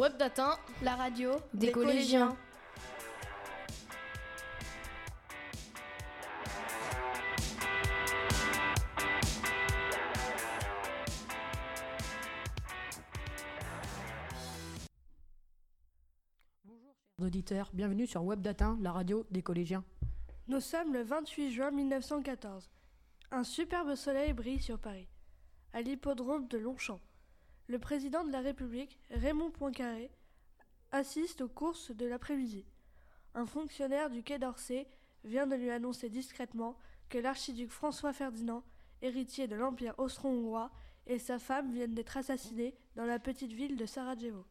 Web Datin, la radio des, collégiens. Bonjour chers auditeurs, bienvenue sur Web Datin, la radio des collégiens. Nous sommes le 28 juin 1914. Un superbe soleil brille sur Paris, à l'hippodrome de Longchamp. Le président de la République, Raymond Poincaré, assiste aux courses de l'après-midi. Un fonctionnaire du Quai d'Orsay vient de lui annoncer discrètement que l'archiduc François Ferdinand, héritier de l'Empire austro-hongrois, et sa femme viennent d'être assassinés dans la petite ville de Sarajevo.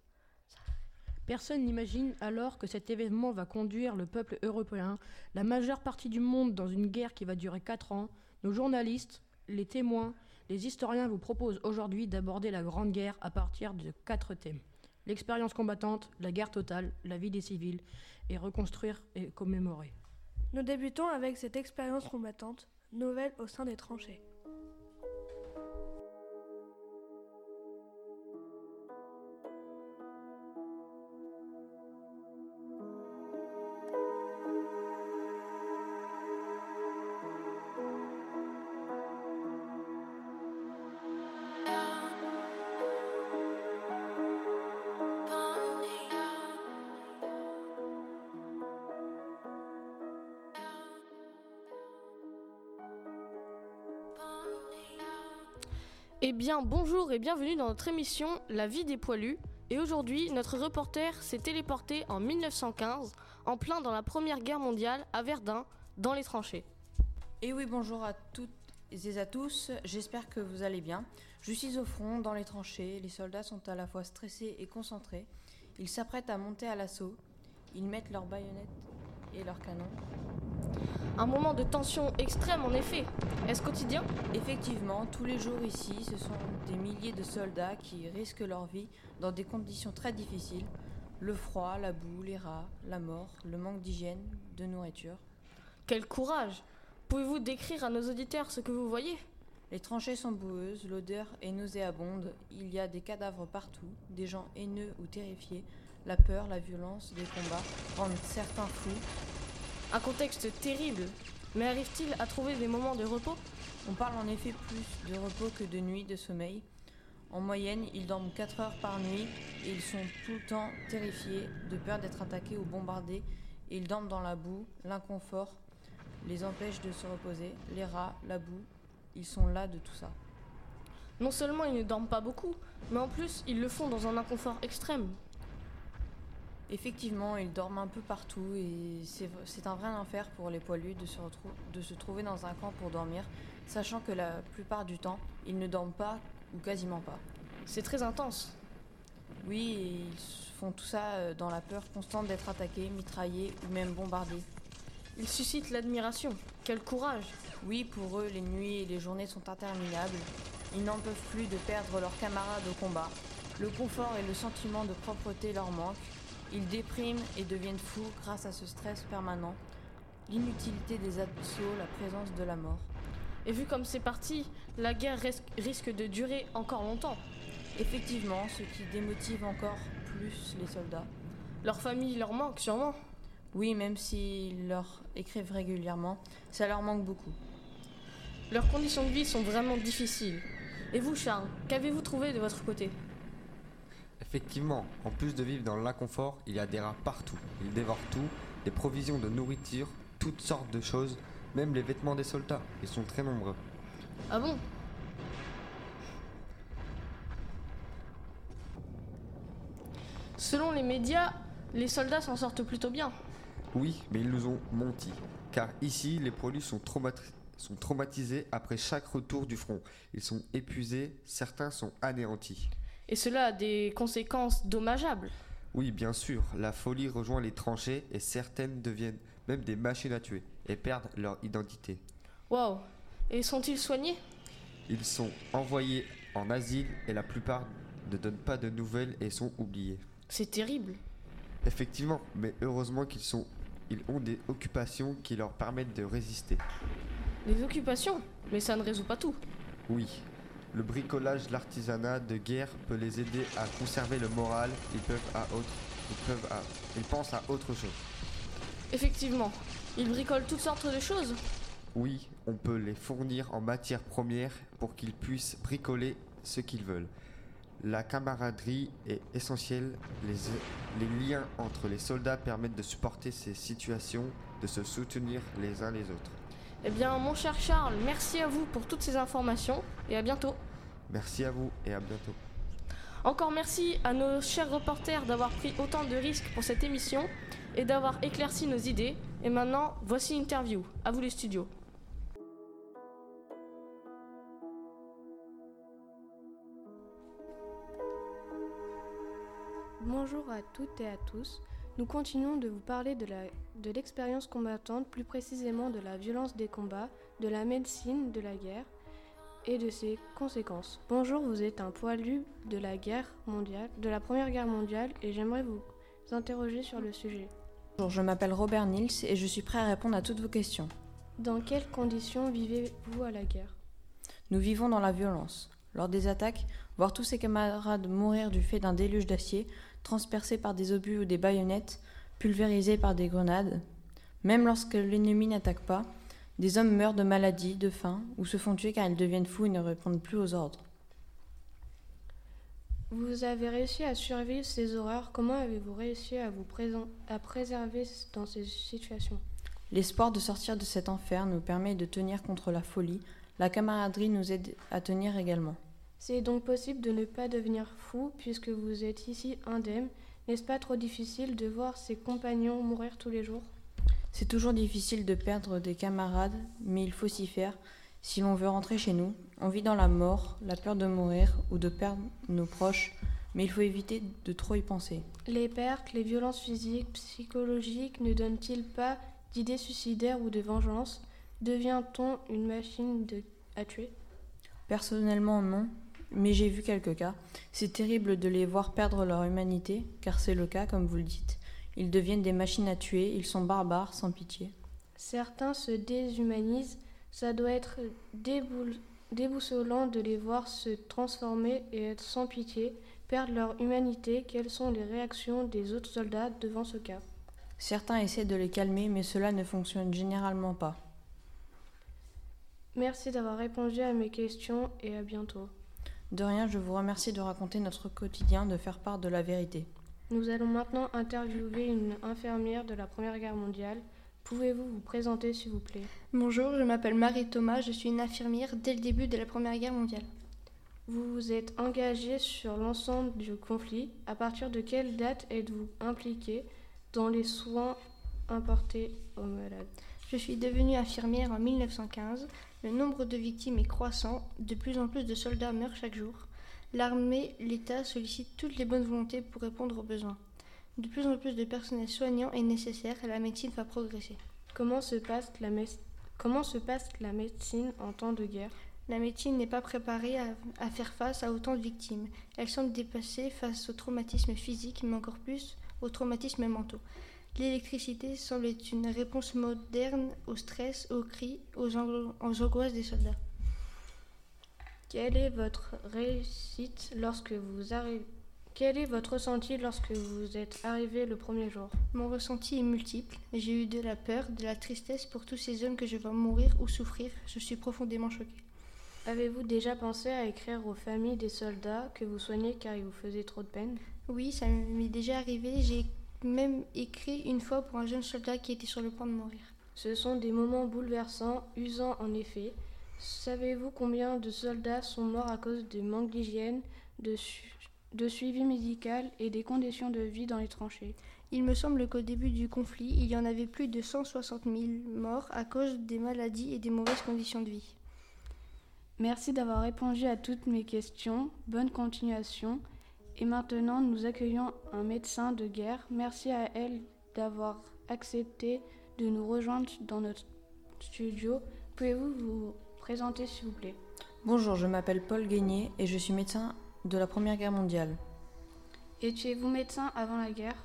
Personne n'imagine alors que cet événement va conduire le peuple européen, la majeure partie du monde, dans une guerre qui va durer quatre ans. Nos journalistes, les témoins, les historiens vous proposent aujourd'hui d'aborder la Grande Guerre à partir de quatre thèmes. L'expérience combattante, la guerre totale, la vie des civils, et reconstruire et commémorer. Nous débutons avec cette expérience combattante, nouvelle au sein des tranchées. Eh bien, bonjour et bienvenue dans notre émission La vie des poilus. Et aujourd'hui, notre reporter s'est téléporté en 1915, en plein dans la Première Guerre mondiale, à Verdun, dans les tranchées. Et oui, bonjour à toutes et à tous, j'espère que vous allez bien. Je suis au front, dans les tranchées, les soldats sont à la fois stressés et concentrés. Ils s'apprêtent à monter à l'assaut, ils mettent leurs baïonnettes et leurs canons. Un moment de tension extrême en effet. Est-ce quotidien? Effectivement, tous les jours ici, ce sont des milliers de soldats qui risquent leur vie dans des conditions très difficiles. Le froid, la boue, les rats, la mort, le manque d'hygiène, de nourriture. Quel courage Pouvez-vous décrire à nos auditeurs ce que vous voyez? Les tranchées sont boueuses, l'odeur est nauséabonde, il y a des cadavres partout, des gens haineux ou terrifiés. La peur, la violence des combats rendent certains fous, un contexte terrible. Mais arrive-t-il à trouver des moments de repos? On parle en effet plus de repos que de nuit de sommeil. En moyenne, ils dorment 4 heures par nuit et ils sont tout le temps terrifiés de peur d'être attaqués ou bombardés. Ils dorment dans la boue, l'inconfort les empêche de se reposer, les rats, la boue, ils sont là de tout ça. Non seulement ils ne dorment pas beaucoup, mais en plus ils le font dans un inconfort extrême. Effectivement, ils dorment un peu partout et c'est un vrai enfer pour les poilus de se, de se trouver dans un camp pour dormir, sachant que la plupart du temps, ils ne dorment pas ou quasiment pas. C'est très intense. Oui, et ils font tout ça euh, dans la peur constante d'être attaqués, mitraillés ou même bombardés. Ils suscitent l'admiration. Quel courage Oui, pour eux, les nuits et les journées sont interminables. Ils n'en peuvent plus de perdre leurs camarades au combat. Le confort et le sentiment de propreté leur manquent. Ils dépriment et deviennent fous grâce à ce stress permanent, l'inutilité des assauts, la présence de la mort. Et vu comme c'est parti, la guerre risque de durer encore longtemps. Effectivement, ce qui démotive encore plus les soldats. Leur famille leur manque sûrement. Oui, même s'ils leur écrivent régulièrement, ça leur manque beaucoup. Leurs conditions de vie sont vraiment difficiles. Et vous, Charles, qu'avez-vous trouvé de votre côté? Effectivement, en plus de vivre dans l'inconfort, il y a des rats partout. Ils dévorent tout, des provisions de nourriture, toutes sortes de choses, même les vêtements des soldats. Ils sont très nombreux. Ah bon? Selon les médias, les soldats s'en sortent plutôt bien. Oui, mais ils nous ont menti. Car ici, les poilus sont, sont traumatisés après chaque retour du front. Ils sont épuisés, certains sont anéantis. Et cela a des conséquences dommageables. Oui, bien sûr, la folie rejoint les tranchées et certaines deviennent même des machines à tuer et perdent leur identité. Waouh Et sont-ils soignés? Ils sont envoyés en asile et la plupart ne donnent pas de nouvelles et sont oubliés. C'est terrible. Effectivement, mais heureusement qu'ils sont ils ont des occupations qui leur permettent de résister. Des occupations? Mais ça ne résout pas tout. Oui. Le bricolage, l'artisanat de guerre peut les aider à conserver le moral. Ils peuvent à autre, ils peuvent à, ils pensent à autre chose. Effectivement, ils bricolent toutes sortes de choses. Oui, on peut les fournir en matière première pour qu'ils puissent bricoler ce qu'ils veulent. La camaraderie est essentielle. Les, les liens entre les soldats permettent de supporter ces situations, de se soutenir les uns les autres. Eh bien, mon cher Charles, merci à vous pour toutes ces informations et à bientôt. Merci à vous et à bientôt. Encore merci à nos chers reporters d'avoir pris autant de risques pour cette émission et d'avoir éclairci nos idées. Et maintenant, voici l'interview. À vous les studios. Bonjour à toutes et à tous. Nous continuons de vous parler de l'expérience combattante, plus précisément de la violence des combats, de la médecine de la guerre et de ses conséquences. Bonjour, vous êtes un poilu de la guerre mondiale, de la Première Guerre mondiale, et j'aimerais vous interroger sur le sujet. Bonjour, je m'appelle Robert Nils et je suis prêt à répondre à toutes vos questions. Dans quelles conditions vivez-vous à la guerre? Nous vivons dans la violence. Lors des attaques, voir tous ses camarades mourir du fait d'un déluge d'acier, transpercés par des obus ou des baïonnettes, pulvérisés par des grenades. Même lorsque l'ennemi n'attaque pas, des hommes meurent de maladie, de faim, ou se font tuer car ils deviennent fous et ne répondent plus aux ordres. Vous avez réussi à survivre ces horreurs. Comment avez-vous réussi à vous présent- à préserver dans ces situations? L'espoir de sortir de cet enfer nous permet de tenir contre la folie. La camaraderie nous aide à tenir également. C'est donc possible de ne pas devenir fou puisque vous êtes ici indemne. N'est-ce pas trop difficile de voir ses compagnons mourir tous les jours? C'est toujours difficile de perdre des camarades, mais il faut s'y faire. Si l'on veut rentrer chez nous, on vit dans la mort, la peur de mourir ou de perdre nos proches, mais il faut éviter de trop y penser. Les pertes, les violences physiques, psychologiques ne donnent-ils pas d'idées suicidaires ou de vengeance? Devient-on une machine de... à tuer? Personnellement, non, mais j'ai vu quelques cas. C'est terrible de les voir perdre leur humanité, car c'est le cas, comme vous le dites. Ils deviennent des machines à tuer, ils sont barbares, sans pitié. Certains se déshumanisent. Ça doit être déboul- déboussolant de les voir se transformer et être sans pitié, perdre leur humanité. Quelles sont les réactions des autres soldats devant ce cas? Certains essaient de les calmer, mais cela ne fonctionne généralement pas. Merci d'avoir répondu à mes questions et à bientôt. De rien, je vous remercie de raconter notre quotidien, de faire part de la vérité. Nous allons maintenant interviewer une infirmière de la Première Guerre mondiale. Pouvez-vous vous présenter s'il vous plaît? Bonjour, je m'appelle Marie Thomas, je suis une infirmière dès le début de la Première Guerre mondiale. Vous vous êtes engagé sur l'ensemble du conflit. À partir de quelle date êtes-vous impliqué dans les soins importés aux malades? Je suis devenue infirmière en 1915. Le nombre de victimes est croissant, de plus en plus de soldats meurent chaque jour. L'armée, l'État sollicitent toutes les bonnes volontés pour répondre aux besoins. De plus en plus de personnel soignant est nécessaire et la médecine va progresser. Comment se passe la, mé- Comment se passe la médecine en temps de guerre? La médecine n'est pas préparée à, à faire face à autant de victimes. Elle semble dépassée face aux traumatismes physiques, mais encore plus aux traumatismes mentaux. L'électricité semble être une réponse moderne au stress, aux cris, aux, angoisses des soldats. Quelle est votre réussite lorsque vous arrivez Quel est votre ressenti lorsque vous êtes arrivé le premier jour? Mon ressenti est multiple. J'ai eu de la peur, de la tristesse pour tous ces hommes que je vois mourir ou souffrir. Je suis profondément choquée. Avez-vous déjà pensé à écrire aux familles des soldats que vous soignez car ils vous faisaient trop de peine? Oui, ça m'est déjà arrivé. J'ai même écrit une fois pour un jeune soldat qui était sur le point de mourir. Ce sont des moments bouleversants, usants en effet. Savez-vous combien de soldats sont morts à cause de manque d'hygiène, de, su- de suivi médical et des conditions de vie dans les tranchées? Il me semble qu'au début du conflit, il y en avait plus de 160 000 morts à cause des maladies et des mauvaises conditions de vie. Merci d'avoir répondu à toutes mes questions. Bonne continuation. Et maintenant, nous accueillons un médecin de guerre. Merci à elle d'avoir accepté de nous rejoindre dans notre studio. Pouvez-vous vous présenter, s'il vous plaît? Bonjour, je m'appelle Paul Guénier et je suis médecin de la Première Guerre mondiale. Étiez-vous médecin avant la guerre?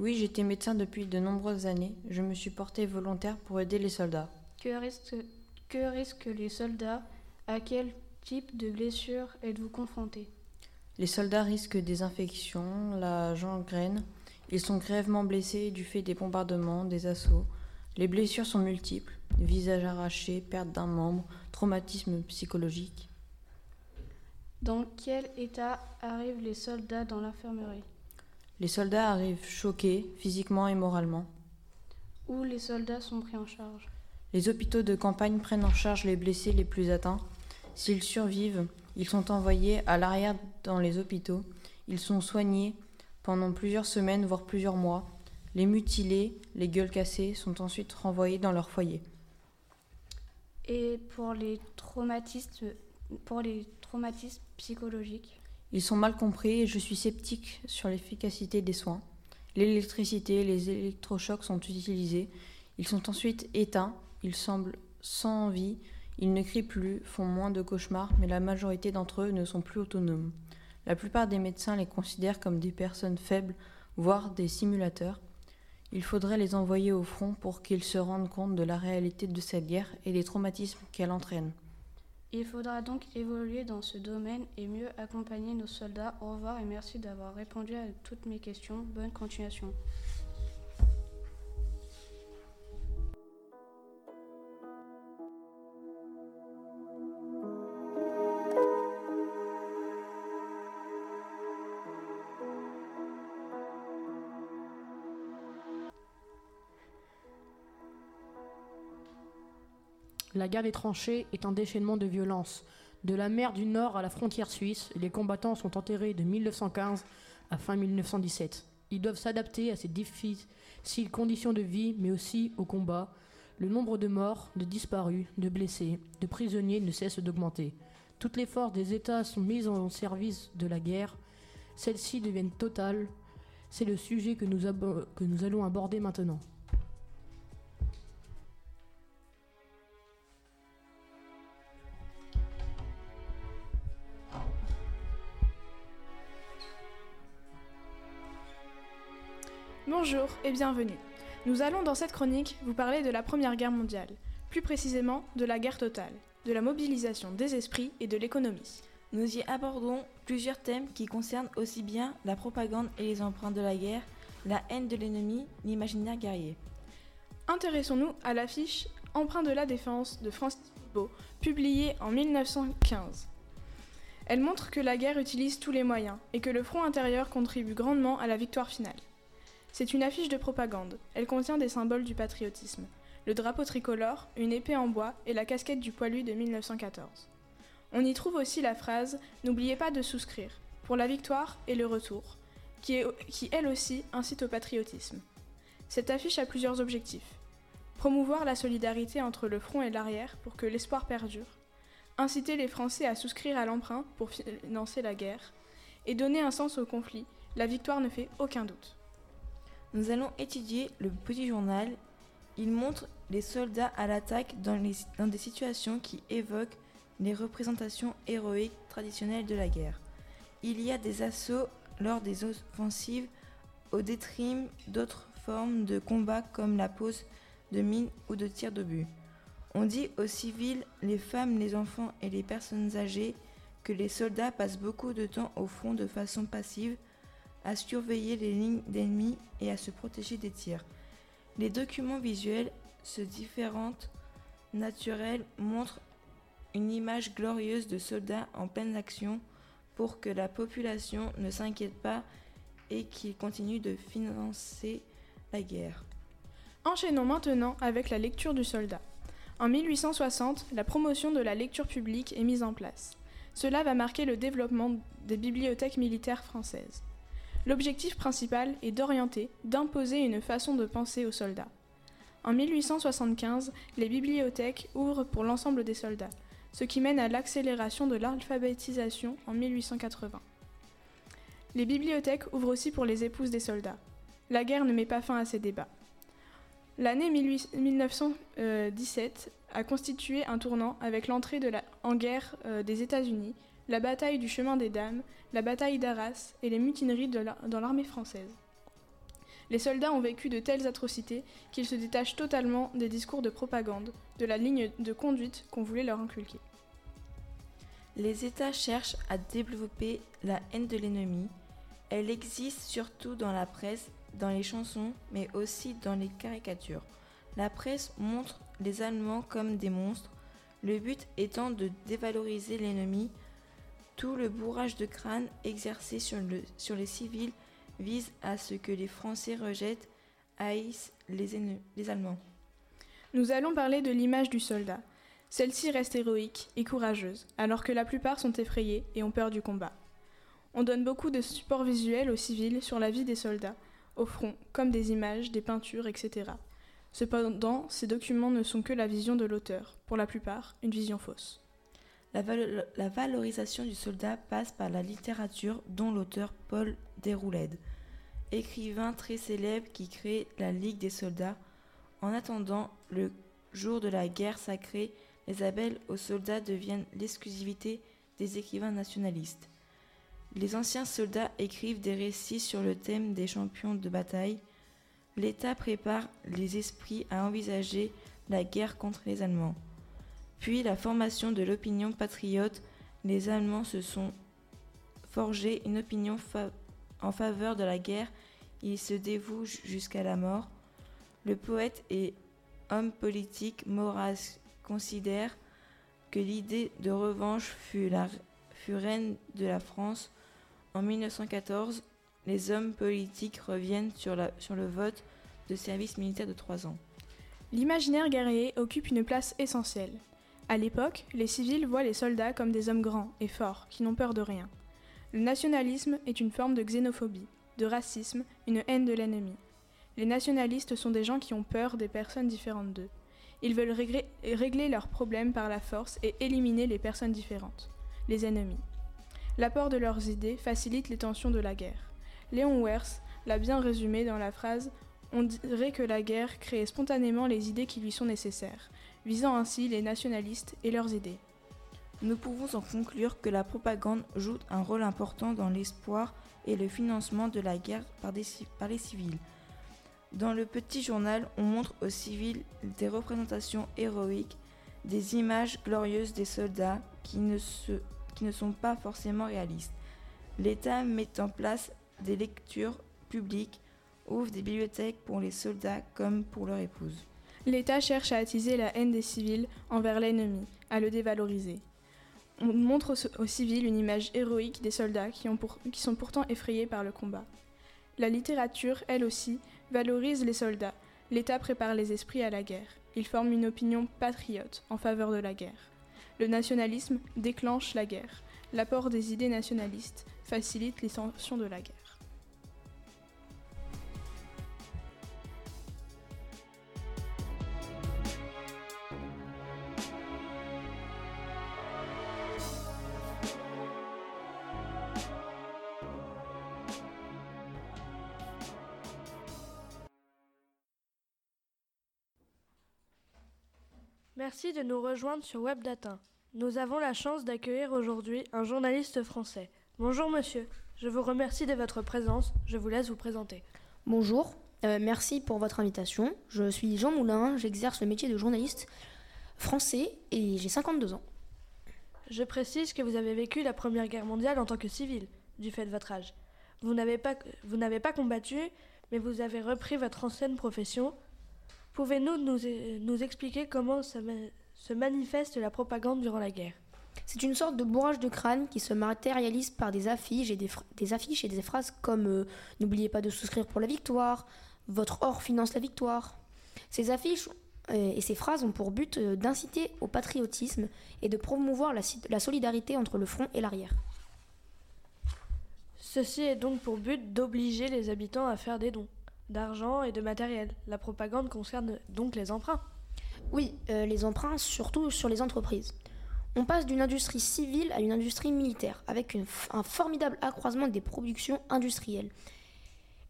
Oui, j'étais médecin depuis de nombreuses années. Je me suis porté volontaire pour aider les soldats. Que risquent, que risquent les soldats? À quel type de blessures êtes-vous confronté? Les soldats risquent des infections, la gangrène. Ils sont grièvement blessés du fait des bombardements, des assauts. Les blessures sont multiples visage arraché, perte d'un membre, traumatisme psychologique. Dans quel état arrivent les soldats dans l'infirmerie? Les soldats arrivent choqués, physiquement et moralement. Où les soldats sont pris en charge? Les hôpitaux de campagne prennent en charge les blessés les plus atteints. S'ils survivent, ils sont envoyés à l'arrière dans les hôpitaux. Ils sont soignés pendant plusieurs semaines, voire plusieurs mois. Les mutilés, les gueules cassées, sont ensuite renvoyés dans leur foyer. Et pour les traumatismes, pour les traumatismes psychologiques? Ils sont mal compris et je suis sceptique sur l'efficacité des soins. L'électricité, les électrochocs sont utilisés. Ils sont ensuite éteints. Ils semblent sans vie. Ils ne crient plus, font moins de cauchemars, mais la majorité d'entre eux ne sont plus autonomes. La plupart des médecins les considèrent comme des personnes faibles, voire des simulateurs. Il faudrait les envoyer au front pour qu'ils se rendent compte de la réalité de cette guerre et des traumatismes qu'elle entraîne. Il faudra donc évoluer dans ce domaine et mieux accompagner nos soldats. Au revoir et merci d'avoir répondu à toutes mes questions. Bonne continuation. La guerre des tranchées est un déchaînement de violence. De la mer du Nord à la frontière suisse, les combattants sont enterrés de 1915 à fin 1917. Ils doivent s'adapter à ces difficiles conditions de vie, mais aussi au combat. Le nombre de morts, de disparus, de blessés, de prisonniers ne cesse d'augmenter. Toutes les forces des États sont mises en service de la guerre. Celles-ci deviennent totales. C'est le sujet que nous, que nous allons aborder maintenant. Bonjour et bienvenue. Nous allons dans cette chronique vous parler de la Première Guerre mondiale, plus précisément de la guerre totale, de la mobilisation des esprits et de l'économie. Nous y abordons plusieurs thèmes qui concernent aussi bien la propagande et les emprunts de la guerre, la haine de l'ennemi, l'imaginaire guerrier. Intéressons-nous à l'affiche Emprunt de la défense de Francis Beau, publiée en 1915. Elle montre que la guerre utilise tous les moyens et que le front intérieur contribue grandement à la victoire finale. C'est une affiche de propagande. Elle contient des symboles du patriotisme. Le drapeau tricolore, une épée en bois et la casquette du poilu de 1914. On y trouve aussi la phrase N'oubliez pas de souscrire, pour la victoire et le retour, qui, elle aussi incite au patriotisme. Cette affiche a plusieurs objectifs. Promouvoir la solidarité entre le front et l'arrière pour que l'espoir perdure, inciter les Français à souscrire à l'emprunt pour financer la guerre, et donner un sens au conflit, la victoire ne fait aucun doute. Nous allons étudier le petit journal. Il montre les soldats à l'attaque dans, des situations qui évoquent les représentations héroïques traditionnelles de la guerre. Il y a des assauts lors des offensives au détriment d'autres formes de combat comme la pose de mines ou de tir d'obus. On dit aux civils, les femmes, les enfants et les personnes âgées que les soldats passent beaucoup de temps au front de façon passive à surveiller les lignes d'ennemis et à se protéger des tirs. Les documents visuels, ce différentes naturels, montrent une image glorieuse de soldats en pleine action pour que la population ne s'inquiète pas et qu'ils continuent de financer la guerre. Enchaînons maintenant avec la lecture du soldat. En 1860, la promotion de la lecture publique est mise en place. Cela va marquer le développement des bibliothèques militaires françaises. L'objectif principal est d'orienter, d'imposer une façon de penser aux soldats. En 1875, les bibliothèques ouvrent pour l'ensemble des soldats, ce qui mène à l'accélération de l'alphabétisation en 1880. Les bibliothèques ouvrent aussi pour les épouses des soldats. La guerre ne met pas fin à ces débats. L'année 1917 a constitué un tournant avec l'entrée en guerre euh, des États-Unis la bataille du chemin des dames, la bataille d'Arras et les mutineries dans l'armée française. Les soldats ont vécu de telles atrocités qu'ils se détachent totalement des discours de propagande, de la ligne de conduite qu'on voulait leur inculquer. Les États cherchent à développer la haine de l'ennemi. Elle existe surtout dans la presse, dans les chansons, mais aussi dans les caricatures. La presse montre les Allemands comme des monstres, le but étant de dévaloriser l'ennemi. Tout le bourrage de crâne exercé sur, le- sur les civils vise à ce que les Français rejettent, haïssent les, les Allemands. Nous allons parler de l'image du soldat. Celle-ci reste héroïque et courageuse, alors que la plupart sont effrayés et ont peur du combat. On donne beaucoup de supports visuels aux civils sur la vie des soldats, au front, comme des images, des peintures, etc. Cependant, ces documents ne sont que la vision de l'auteur, pour la plupart une vision fausse. La, valo- la valorisation du soldat passe par la littérature dont l'auteur Paul Déroulède, écrivain très célèbre qui crée la Ligue des soldats. En attendant le jour de la guerre sacrée, les appels aux soldats deviennent l'exclusivité des écrivains nationalistes. Les anciens soldats écrivent des récits sur le thème des champions de bataille. L'État prépare les esprits à envisager la guerre contre les Allemands. Puis la formation de l'opinion patriote, les Allemands se sont forgés une opinion en faveur de la guerre, ils se dévouent ju- jusqu'à la mort. Le poète et homme politique Maurras considère que l'idée de revanche fut, la, reine de la France. En 1914, les hommes politiques reviennent sur le vote de service militaire de trois ans. L'imaginaire guerrier occupe une place essentielle. À l'époque, les civils voient les soldats comme des hommes grands et forts qui n'ont peur de rien. Le nationalisme est une forme de xénophobie, de racisme, une haine de l'ennemi. Les nationalistes sont des gens qui ont peur des personnes différentes d'eux. Ils veulent régler, leurs problèmes par la force et éliminer les personnes différentes, les ennemis. L'apport de leurs idées facilite les tensions de la guerre. Léon Wers l'a bien résumé dans la phrase On dirait que la guerre crée spontanément les idées qui lui sont nécessaires, visant ainsi les nationalistes et leurs idées. Nous pouvons en conclure que la propagande joue un rôle important dans l'espoir et le financement de la guerre par, les civils. Dans le petit journal, on montre aux civils des représentations héroïques, des images glorieuses des soldats qui ne sont pas forcément réalistes. L'État met en place des lectures publiques, ouvre des bibliothèques pour les soldats comme pour leurs épouses. L'État cherche à attiser la haine des civils envers l'ennemi, à le dévaloriser. On montre aux, civils une image héroïque des soldats qui sont pourtant effrayés par le combat. La littérature, elle aussi, valorise les soldats. L'État prépare les esprits à la guerre. Il forme une opinion patriote en faveur de la guerre. Le nationalisme déclenche la guerre. L'apport des idées nationalistes facilite les tensions de la guerre. Merci de nous rejoindre sur WebData. Nous avons la chance d'accueillir aujourd'hui un journaliste français. Bonjour monsieur, je vous remercie de votre présence. Je vous laisse vous présenter. Bonjour, euh, merci pour votre invitation. Je suis Jean Moulin, j'exerce le métier de journaliste français et j'ai 52 ans. Je précise que vous avez vécu la Première Guerre mondiale en tant que civil, du fait de votre âge. Vous n'avez pas, vous n'avez pas combattu, mais vous avez repris votre ancienne profession. Pouvez-nous nous, nous expliquer comment se manifeste la propagande durant la guerre? C'est une sorte de bourrage de crâne qui se matérialise par des affiches et des, affiches et des phrases comme euh, N'oubliez pas de souscrire pour la victoire, Votre or finance la victoire. Ces affiches euh, et ces phrases ont pour but euh, d'inciter au patriotisme et de promouvoir la solidarité entre le front et l'arrière. Ceci est donc pour but d'obliger les habitants à faire des dons d'argent et de matériel. La propagande concerne donc les emprunts. Oui, euh, les emprunts, surtout sur les entreprises. On passe d'une industrie civile à une industrie militaire, avec une un formidable accroissement des productions industrielles.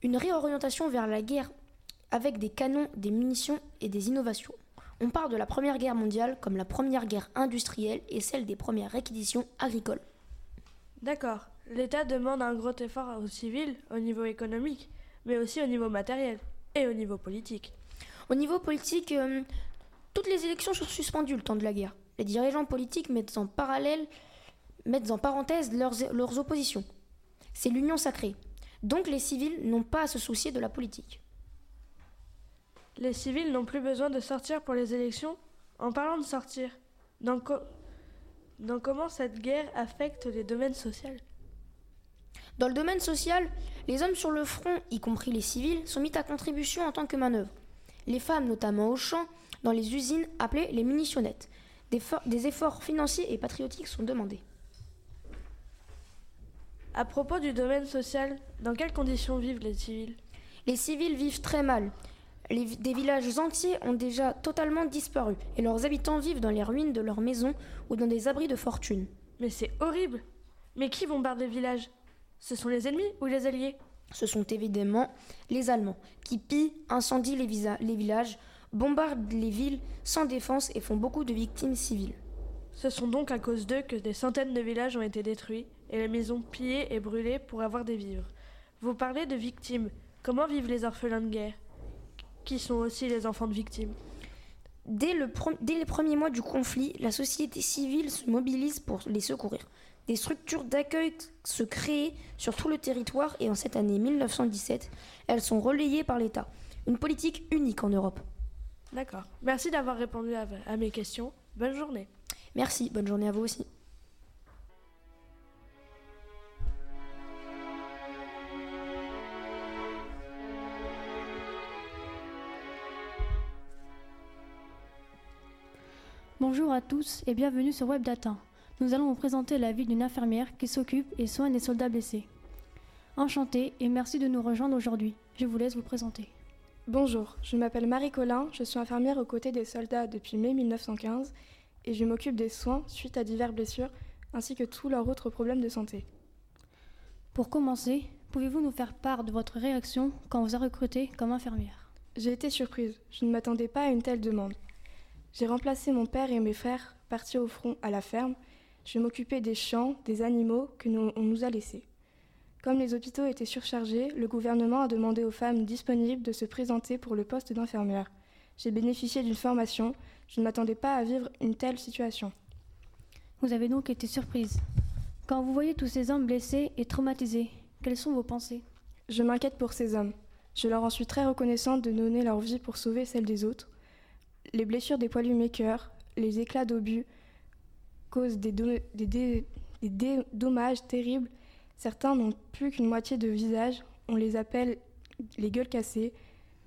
Une réorientation vers la guerre avec des canons, des munitions et des innovations. On parle de la Première Guerre mondiale comme la première guerre industrielle et celle des premières réquisitions agricoles. D'accord. L'État demande un gros effort aux civils au niveau économique, mais aussi au niveau matériel et au niveau politique. Au niveau politique, euh, toutes les élections sont suspendues le temps de la guerre. Les dirigeants politiques mettent en parallèle mettent en parenthèse leurs, leurs oppositions. C'est l'union sacrée. Donc les civils n'ont pas à se soucier de la politique. Les civils n'ont plus besoin de sortir pour les élections En parlant de sortir, dans, co- dans comment cette guerre affecte les domaines sociaux? Dans le domaine social, les hommes sur le front, y compris les civils, sont mis à contribution en tant que manœuvre. Les femmes, notamment au champ, dans les usines appelées les munitionnettes. Des, for- des efforts financiers et patriotiques sont demandés. À propos du domaine social, dans quelles conditions vivent les civils? Les civils vivent très mal. Les des villages entiers ont déjà totalement disparu et leurs habitants vivent dans les ruines de leurs maisons ou dans des abris de fortune. Mais c'est horrible Mais qui bombarde les villages Ce sont les ennemis ou les alliés Ce sont évidemment les Allemands qui pillent, incendient les, visa- les villages, bombardent les villes sans défense et font beaucoup de victimes civiles. Ce sont donc à cause d'eux que des centaines de villages ont été détruits et les maisons pillées et brûlées pour avoir des vivres. Vous parlez de victimes. Comment vivent les orphelins de guerre? Qui sont aussi les enfants de victimes? Dès, le pre- dès les premiers mois du conflit, la société civile se mobilise pour les secourir. Des structures d'accueil se créent sur tout le territoire et en cette année 1917, elles sont relayées par l'État. Une politique unique en Europe. D'accord. Merci d'avoir répondu à, à mes questions. Bonne journée. Merci, bonne journée à vous aussi. Bonjour à tous et bienvenue sur WebData. Nous allons vous présenter la vie d'une infirmière qui s'occupe et soigne des soldats blessés. Enchantée et merci de nous rejoindre aujourd'hui. Je vous laisse vous présenter. Bonjour, je m'appelle Marie Collin, je suis infirmière aux côtés des soldats depuis mai 1915 et je m'occupe des soins suite à diverses blessures ainsi que tous leurs autres problèmes de santé. Pour commencer, pouvez-vous nous faire part de votre réaction quand on vous a recruté comme infirmière? J'ai été surprise, je ne m'attendais pas à une telle demande. J'ai remplacé mon père et mes frères partis au front à la ferme. Je m'occupais des champs, des animaux que nous, on nous a laissés. Comme les hôpitaux étaient surchargés, le gouvernement a demandé aux femmes disponibles de se présenter pour le poste d'infirmière. J'ai bénéficié d'une formation, je ne m'attendais pas à vivre une telle situation. Vous avez donc été surprise. Quand vous voyez tous ces hommes blessés et traumatisés, quelles sont vos pensées? Je m'inquiète pour ces hommes. Je leur en suis très reconnaissante de donner leur vie pour sauver celle des autres. Les blessures des poilus makers, les éclats d'obus causent des, do- des dé- des dé- dommages terribles. Certains n'ont plus qu'une moitié de visage. On les appelle les gueules cassées,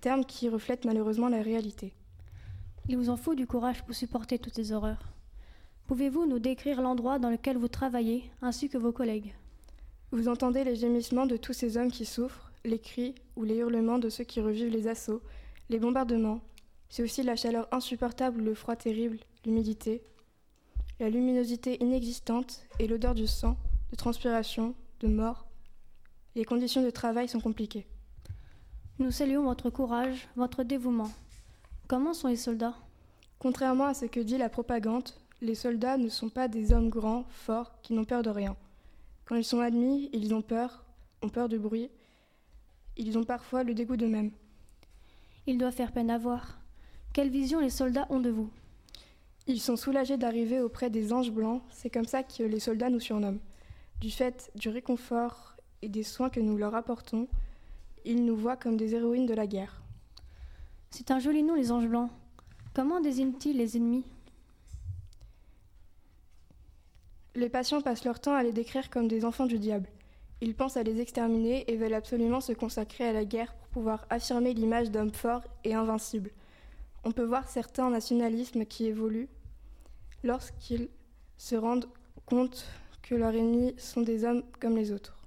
termes qui reflètent malheureusement la réalité. Il vous en faut du courage pour supporter toutes ces horreurs. Pouvez-vous nous décrire l'endroit dans lequel vous travaillez ainsi que vos collègues? Vous entendez les gémissements de tous ces hommes qui souffrent, les cris ou les hurlements de ceux qui revivent les assauts, les bombardements. C'est aussi la chaleur insupportable, le froid terrible, l'humidité, la luminosité inexistante et l'odeur du sang, de transpiration, de mort. Les conditions de travail sont compliquées. Nous saluons votre courage, votre dévouement. Comment sont les soldats? Contrairement à ce que dit la propagande, les soldats ne sont pas des hommes grands, forts, qui n'ont peur de rien. Quand ils sont admis, ils ont peur, ont peur du bruit. Ils ont parfois le dégoût d'eux-mêmes. Il doit faire peine à voir. Quelle vision les soldats ont de vous? Ils sont soulagés d'arriver auprès des anges blancs, c'est comme ça que les soldats nous surnomment. Du fait du réconfort et des soins que nous leur apportons, ils nous voient comme des héroïnes de la guerre. C'est un joli nom, les anges blancs. Comment désignent-ils les ennemis? Les patients passent leur temps à les décrire comme des enfants du diable. Ils pensent à les exterminer et veulent absolument se consacrer à la guerre pour pouvoir affirmer l'image d'hommes forts et invincibles. On peut voir certains nationalismes qui évoluent lorsqu'ils se rendent compte que leurs ennemis sont des hommes comme les autres.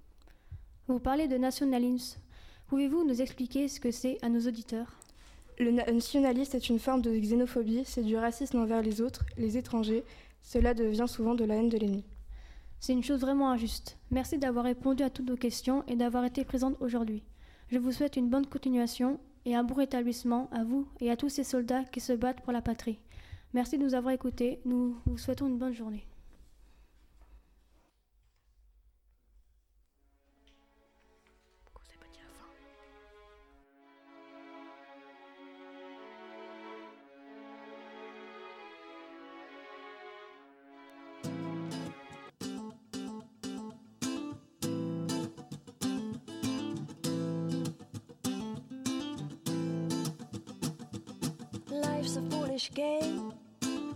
Vous parlez de nationalisme. Pouvez-vous nous expliquer ce que c'est à nos auditeurs? Le na- nationaliste est une forme de xénophobie, c'est du racisme envers les autres, les étrangers. Cela devient souvent de la haine de l'ennemi. C'est une chose vraiment injuste. Merci d'avoir répondu à toutes nos questions et d'avoir été présente aujourd'hui. Je vous souhaite une bonne continuation et un bon rétablissement à vous et à tous ces soldats qui se battent pour la patrie. Merci de nous avoir écoutés. Nous vous souhaitons une bonne journée.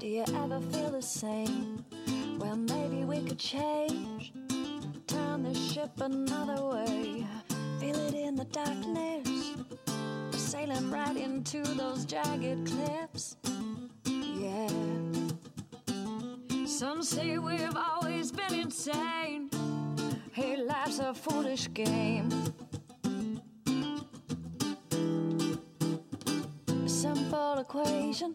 Do you ever feel the same? Well, maybe we could change, turn the ship another way. Feel it in the darkness, We're sailing right into those jagged cliffs. Yeah. Some say we've always been insane. Hey, life's a foolish game. Simple equation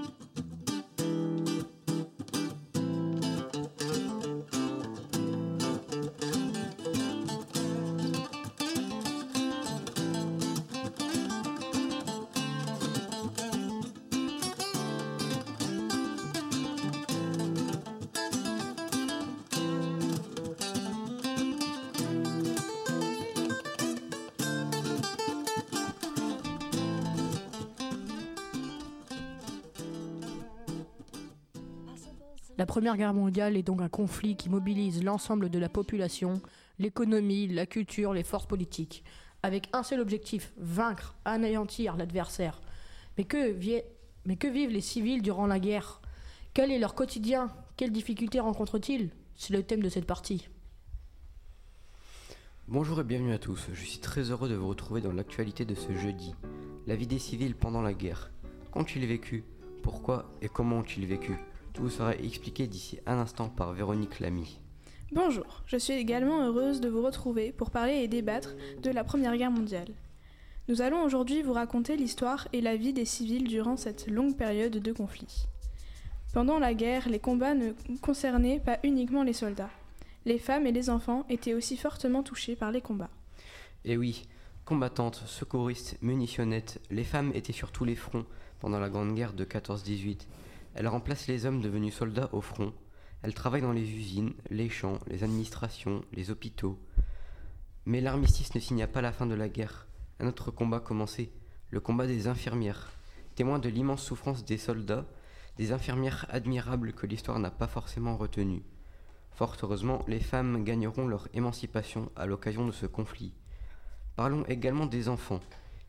La Première Guerre mondiale est donc un conflit qui mobilise l'ensemble de la population, l'économie, la culture, les forces politiques, avec un seul objectif, vaincre, anéantir l'adversaire. Mais que, vivent les civils durant la guerre? Quel est leur quotidien? Quelles difficultés rencontrent-ils? C'est le thème de cette partie. Bonjour et bienvenue à tous. Je suis très heureux de vous retrouver dans l'actualité de ce jeudi. La vie des civils pendant la guerre. Qu'ont-ils vécu? Pourquoi et comment ont-ils vécu? Tout vous sera expliqué d'ici un instant par Véronique Lamy. Bonjour, je suis également heureuse de vous retrouver pour parler et débattre de la Première Guerre mondiale. Nous allons aujourd'hui vous raconter l'histoire et la vie des civils durant cette longue période de conflit. Pendant la guerre, les combats ne concernaient pas uniquement les soldats. Les femmes et les enfants étaient aussi fortement touchés par les combats. Et oui, combattantes, secouristes, munitionnettes, les femmes étaient sur tous les fronts pendant la Grande Guerre de 14-18. Elles remplacent les hommes devenus soldats au front. Elles travaillent dans les usines, les champs, les administrations, les hôpitaux. Mais l'armistice ne signa pas la fin de la guerre. Un autre combat commençait, le combat des infirmières. Témoins de l'immense souffrance des soldats, des infirmières admirables que l'histoire n'a pas forcément retenues. Fort heureusement, les femmes gagneront leur émancipation à l'occasion de ce conflit. Parlons également des enfants.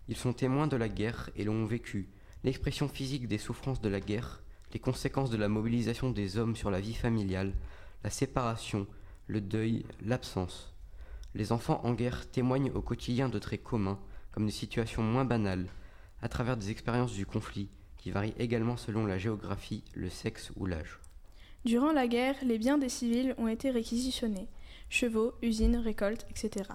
Ils sont témoins de la guerre et l'ont vécu. L'expression physique des souffrances de la guerre, les conséquences de la mobilisation des hommes sur la vie familiale, la séparation, le deuil, l'absence. Les enfants en guerre témoignent au quotidien de traits communs, comme des situations moins banales, à travers des expériences du conflit, qui varient également selon la géographie, le sexe ou l'âge. Durant la guerre, les biens des civils ont été réquisitionnés chevaux, usines, récoltes, etc.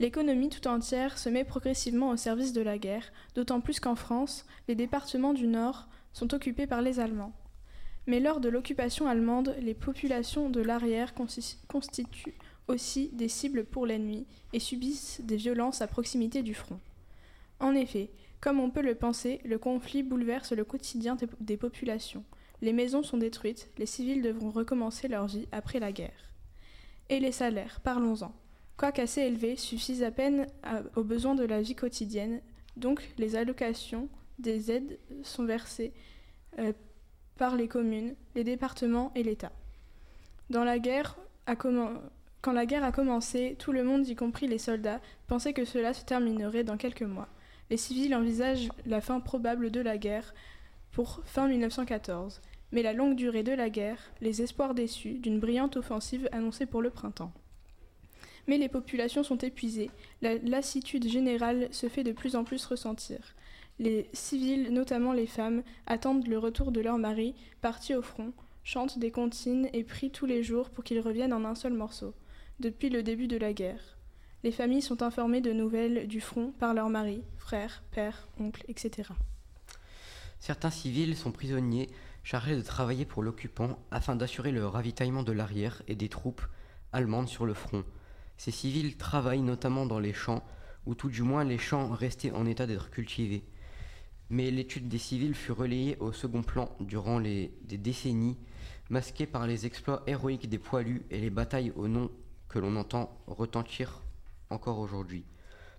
L'économie tout entière se met progressivement au service de la guerre, d'autant plus qu'en France, les départements du Nord sont occupés par les Allemands. Mais lors de l'occupation allemande, les populations de l'arrière constituent aussi des cibles pour l'ennemi et subissent des violences à proximité du front. En effet, comme on peut le penser, le conflit bouleverse le quotidien des- populations. Les maisons sont détruites, les civils devront recommencer leur vie après la guerre. Et les salaires, parlons-en. Quoique assez élevés, suffisent à peine aux besoins de la vie quotidienne, donc les allocations des aides sont versées euh, par les communes, les départements et l'État. Dans la guerre, quand la guerre a commencé, tout le monde, y compris les soldats, pensait que cela se terminerait dans quelques mois. Les civils envisagent la fin probable de la guerre pour fin 1914, mais la longue durée de la guerre, les espoirs déçus d'une brillante offensive annoncée pour le printemps. Mais les populations sont épuisées, la lassitude générale se fait de plus en plus ressentir. Les civils, notamment les femmes, attendent le retour de leur mari, partis au front, chantent des comptines et prient tous les jours pour qu'ils reviennent en un seul morceau, depuis le début de la guerre. Les familles sont informées de nouvelles du front par leurs maris, frères, pères, oncles, etc. Certains civils sont prisonniers chargés de travailler pour l'occupant afin d'assurer le ravitaillement de l'arrière et des troupes allemandes sur le front. Ces civils travaillent notamment dans les champs, ou tout du moins les champs restés en état d'être cultivés. Mais l'étude des civils fut relayée au second plan durant les, des décennies, masqués par les exploits héroïques des poilus et les batailles au nom que l'on entend retentir encore aujourd'hui.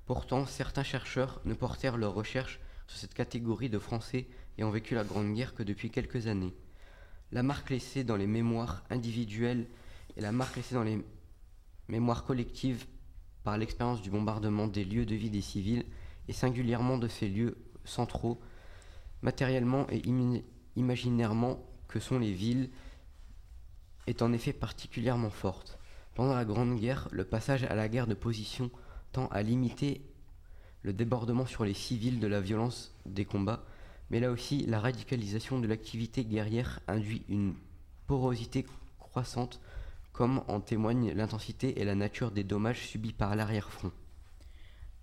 Pourtant, certains chercheurs ne portèrent leurs recherches sur cette catégorie de Français ayant vécu la Grande Guerre que depuis quelques années. La marque laissée dans les mémoires individuelles et la marque laissée dans les mémoires collectives par l'expérience du bombardement des lieux de vie des civils et singulièrement de ces lieux centraux, matériellement et imaginairement que sont les villes, est en effet particulièrement forte. Pendant la Grande Guerre, le passage à la guerre de position tend à limiter le débordement sur les civils de la violence des combats, mais là aussi la radicalisation de l'activité guerrière induit une porosité croissante, comme en témoignent l'intensité et la nature des dommages subis par l'arrière-front.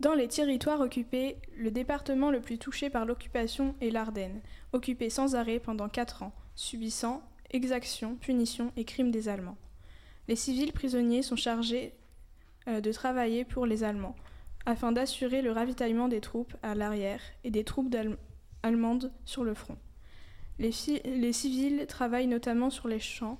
Dans les territoires occupés, le département le plus touché par l'occupation est l'Ardenne, occupé sans arrêt pendant quatre ans, subissant exactions, punitions et crimes des Allemands. Les civils prisonniers sont chargés euh, de travailler pour les Allemands, afin d'assurer le ravitaillement des troupes à l'arrière et des troupes allemandes sur le front. Les, civils travaillent notamment sur les champs,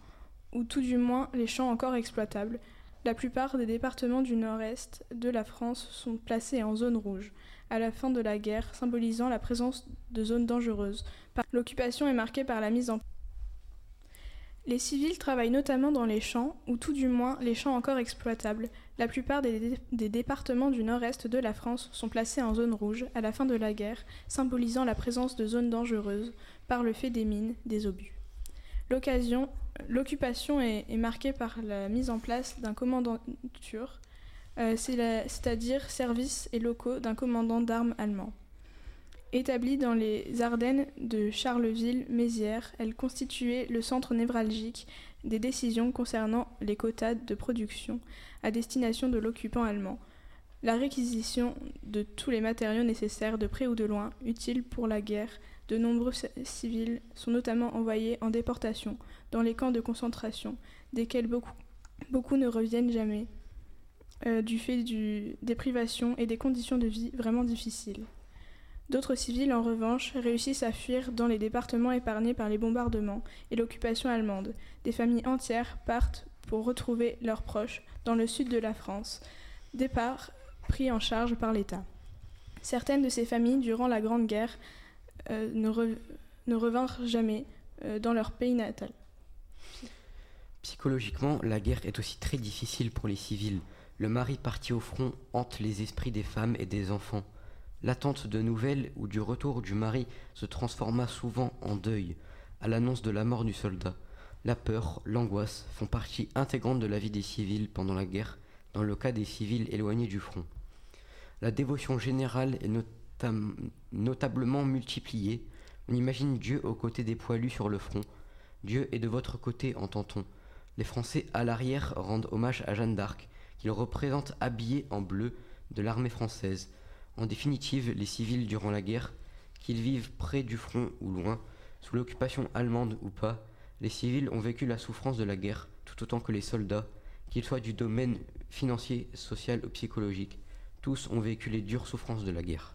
ou tout du moins les champs encore exploitables. La plupart des départements du nord-est de la France sont placés en zone rouge, à la fin de la guerre, symbolisant la présence de zones dangereuses. L'occupation est marquée par la mise en les civils travaillent notamment dans les champs, ou tout du moins les champs encore exploitables. La plupart des, départements du nord-est de la France sont placés en zone rouge à la fin de la guerre, symbolisant la présence de zones dangereuses par le fait des mines, des obus. L'occupation est, marquée par la mise en place d'un commandanture, euh, c'est-à-dire services et locaux d'un commandant d'armes allemand. Établie dans les Ardennes de Charleville-Mézières, elle constituait le centre névralgique des décisions concernant les quotas de production à destination de l'occupant allemand, la réquisition de tous les matériaux nécessaires de près ou de loin, utiles pour la guerre. De nombreux civils sont notamment envoyés en déportation dans les camps de concentration, desquels beaucoup, ne reviennent jamais, euh, du fait des privations et des conditions de vie vraiment difficiles. D'autres civils, en revanche, réussissent à fuir dans les départements épargnés par les bombardements et l'occupation allemande. Des familles entières partent pour retrouver leurs proches dans le sud de la France, départ pris en charge par l'État. Certaines de ces familles, durant la Grande Guerre, euh, ne, revinrent jamais euh, dans leur pays natal. Psychologiquement, la guerre est aussi très difficile pour les civils. Le mari parti au front hante les esprits des femmes et des enfants. L'attente de nouvelles ou du retour du mari se transforma souvent en deuil à l'annonce de la mort du soldat. La peur, l'angoisse font partie intégrante de la vie des civils pendant la guerre, dans le cas des civils éloignés du front. La dévotion générale est notablement multipliée. On imagine Dieu aux côtés des poilus sur le front. Dieu est de votre côté, entend-on. Les Français à l'arrière rendent hommage à Jeanne d'Arc, qu'ils représentent habillée en bleu de l'armée française. En définitive, les civils durant la guerre, qu'ils vivent près du front ou loin, sous l'occupation allemande ou pas, les civils ont vécu la souffrance de la guerre tout autant que les soldats, qu'ils soient du domaine financier, social ou psychologique. Tous ont vécu les dures souffrances de la guerre.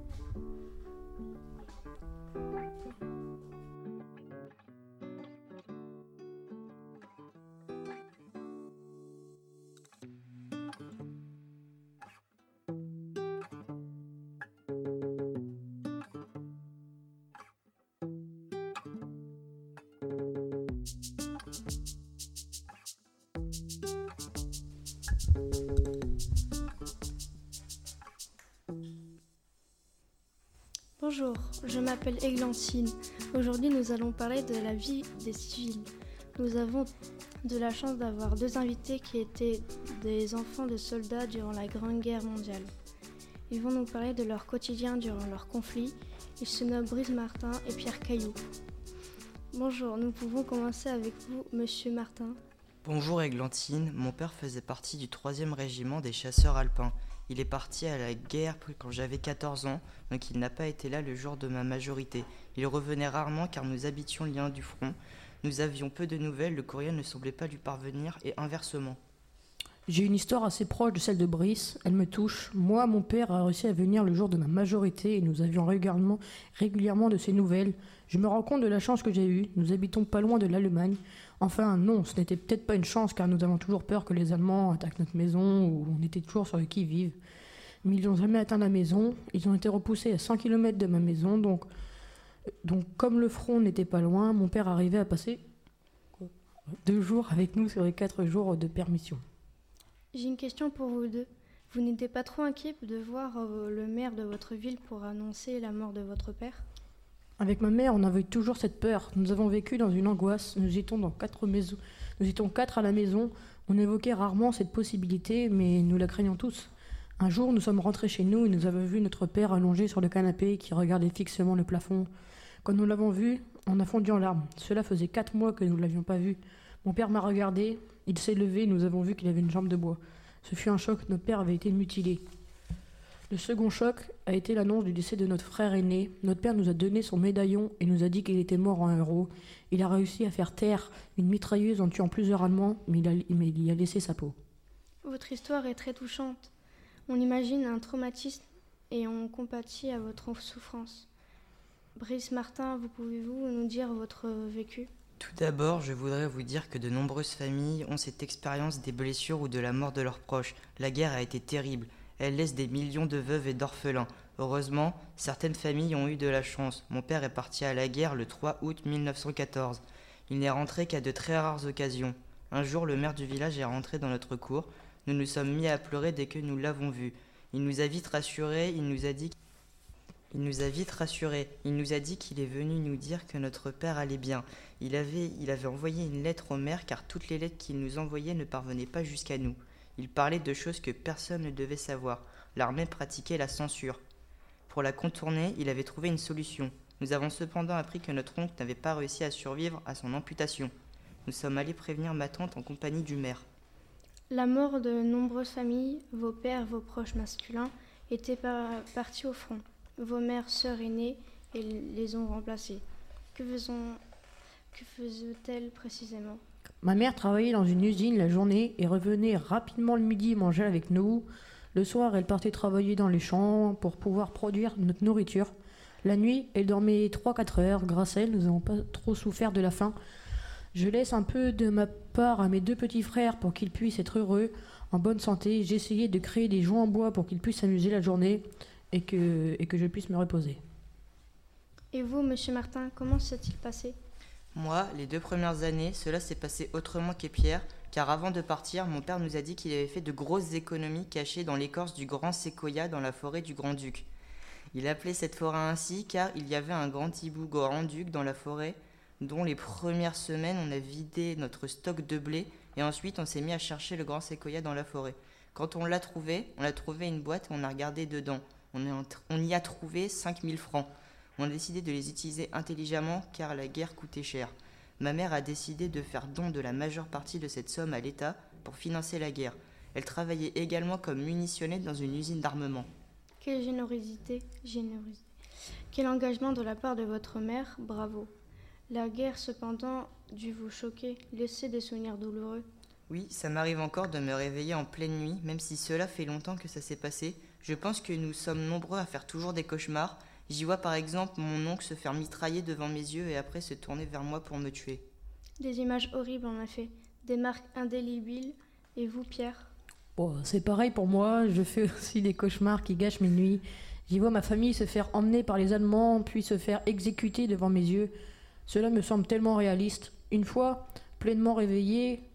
Bonjour, je m'appelle Églantine. Aujourd'hui, nous allons parler de la vie des civils. Nous avons de la chance d'avoir deux invités qui étaient des enfants de soldats durant la Grande Guerre mondiale. Ils vont nous parler de leur quotidien durant leur conflit. Ils se nomment Brice Martin et Pierre Caillou. Bonjour, nous pouvons commencer avec vous, monsieur Martin. Bonjour Églantine, mon père faisait partie du 3e régiment des chasseurs alpins. Il est parti à la guerre quand j'avais 14 ans, donc il n'a pas été là le jour de ma majorité. Il revenait rarement car nous habitions loin du front. Nous avions peu de nouvelles, le courrier ne semblait pas lui parvenir et inversement. J'ai une histoire assez proche de celle de Brice, elle me touche. Moi, mon père a réussi à venir le jour de ma majorité et nous avions régulièrement, régulièrement de ses nouvelles. Je me rends compte de la chance que j'ai eue, nous habitons pas loin de l'Allemagne. Enfin, non, ce n'était peut-être pas une chance car nous avons toujours peur que les Allemands attaquent notre maison ou on était toujours sur le qui-vive. Mais ils n'ont jamais atteint la maison, ils ont été repoussés à 100 km de ma maison, donc, donc comme le front n'était pas loin, mon père arrivait à passer deux jours avec nous sur les quatre jours de permission. J'ai une question pour vous deux. Vous n'étiez pas trop inquiet de voir euh, le maire de votre ville pour annoncer la mort de votre père? Avec ma mère, on avait toujours cette peur. Nous avons vécu dans une angoisse. Nous étions quatre à la maison. On évoquait rarement cette possibilité, mais nous la craignons tous. Un jour, nous sommes rentrés chez nous et nous avons vu notre père allongé sur le canapé qui regardait fixement le plafond. Quand nous l'avons vu, on a fondu en larmes. Cela faisait quatre mois que nous ne l'avions pas vu. Mon père m'a regardé, il s'est levé nous avons vu qu'il avait une jambe de bois. Ce fut un choc, notre père avait été mutilé. Le second choc a été l'annonce du décès de notre frère aîné. Notre père nous a donné son médaillon et nous a dit qu'il était mort en héros. Il a réussi à faire taire une mitrailleuse en tuant plusieurs Allemands, mais il, a, mais il y a laissé sa peau. Votre histoire est très touchante. On imagine un traumatisme et on compatit à votre souffrance. Brice Martin, vous pouvez-vous nous dire votre vécu? Tout d'abord, je voudrais vous dire que de nombreuses familles ont cette expérience des blessures ou de la mort de leurs proches. La guerre a été terrible. Elle laisse des millions de veuves et d'orphelins. Heureusement, certaines familles ont eu de la chance. Mon père est parti à la guerre le 3 août 1914. Il n'est rentré qu'à de très rares occasions. Un jour, le maire du village est rentré dans notre cour. Nous nous sommes mis à pleurer dès que nous l'avons vu. Il nous a vite rassurés, il nous a dit il nous a vite. Il nous a dit qu'il est venu nous dire que notre père allait bien. Il avait, il avait envoyé une lettre au maire car toutes les lettres qu'il nous envoyait ne parvenaient pas jusqu'à nous. Il parlait de choses que personne ne devait savoir. L'armée pratiquait la censure. Pour la contourner, il avait trouvé une solution. Nous avons cependant appris que notre oncle n'avait pas réussi à survivre à son amputation. Nous sommes allés prévenir ma tante en compagnie du maire. La mort de nombreuses familles, vos pères, vos proches masculins, étaient par- partis au front. Vos mères, sœurs aînées, et les ont remplacés. Que faisons, que faisaient-elles précisément? Ma mère travaillait dans une usine la journée et revenait rapidement le midi manger avec nous. Le soir, elle partait travailler dans les champs pour pouvoir produire notre nourriture. La nuit, elle dormait 3-4 heures. Grâce à elle, nous n'avons pas trop souffert de la faim. Je laisse un peu de ma part à mes deux petits frères pour qu'ils puissent être heureux, en bonne santé. Essayé de créer des jouets en bois pour qu'ils puissent s'amuser la journée et que, et que je puisse me reposer. Et vous, monsieur Martin, comment s'est-il passé? Moi, les deux premières années, cela s'est passé autrement qu'Épierre, car avant de partir, mon père nous a dit qu'il avait fait de grosses économies cachées dans l'écorce du grand séquoia dans la forêt du Grand-Duc. Il appelait cette forêt ainsi car il y avait un grand hibou Grand-Duc dans la forêt, dont les premières semaines on a vidé notre stock de blé et ensuite on s'est mis à chercher le grand séquoia dans la forêt. Quand on l'a trouvé, on a trouvé une boîte et on a regardé dedans. On, y a trouvé 5000 francs. On a décidé de les utiliser intelligemment car la guerre coûtait cher. Ma mère a décidé de faire don de la majeure partie de cette somme à l'État pour financer la guerre. Elle travaillait également comme munitionnette dans une usine d'armement. Quelle générosité, générosité. Quel engagement de la part de votre mère, bravo. La guerre, cependant, dut vous choquer, laisser des souvenirs douloureux. Oui, ça m'arrive encore de me réveiller en pleine nuit, même si cela fait longtemps que ça s'est passé. Je pense que nous sommes nombreux à faire toujours des cauchemars. J'y vois par exemple mon oncle se faire mitrailler devant mes yeux et après se tourner vers moi pour me tuer. Des images horribles en effet, des marques indélébiles. Et vous, Pierre? Bon, c'est pareil pour moi, je fais aussi des cauchemars qui gâchent mes nuits. J'y vois ma famille se faire emmener par les Allemands, puis se faire exécuter devant mes yeux. Cela me semble tellement réaliste. Une fois, pleinement réveillé,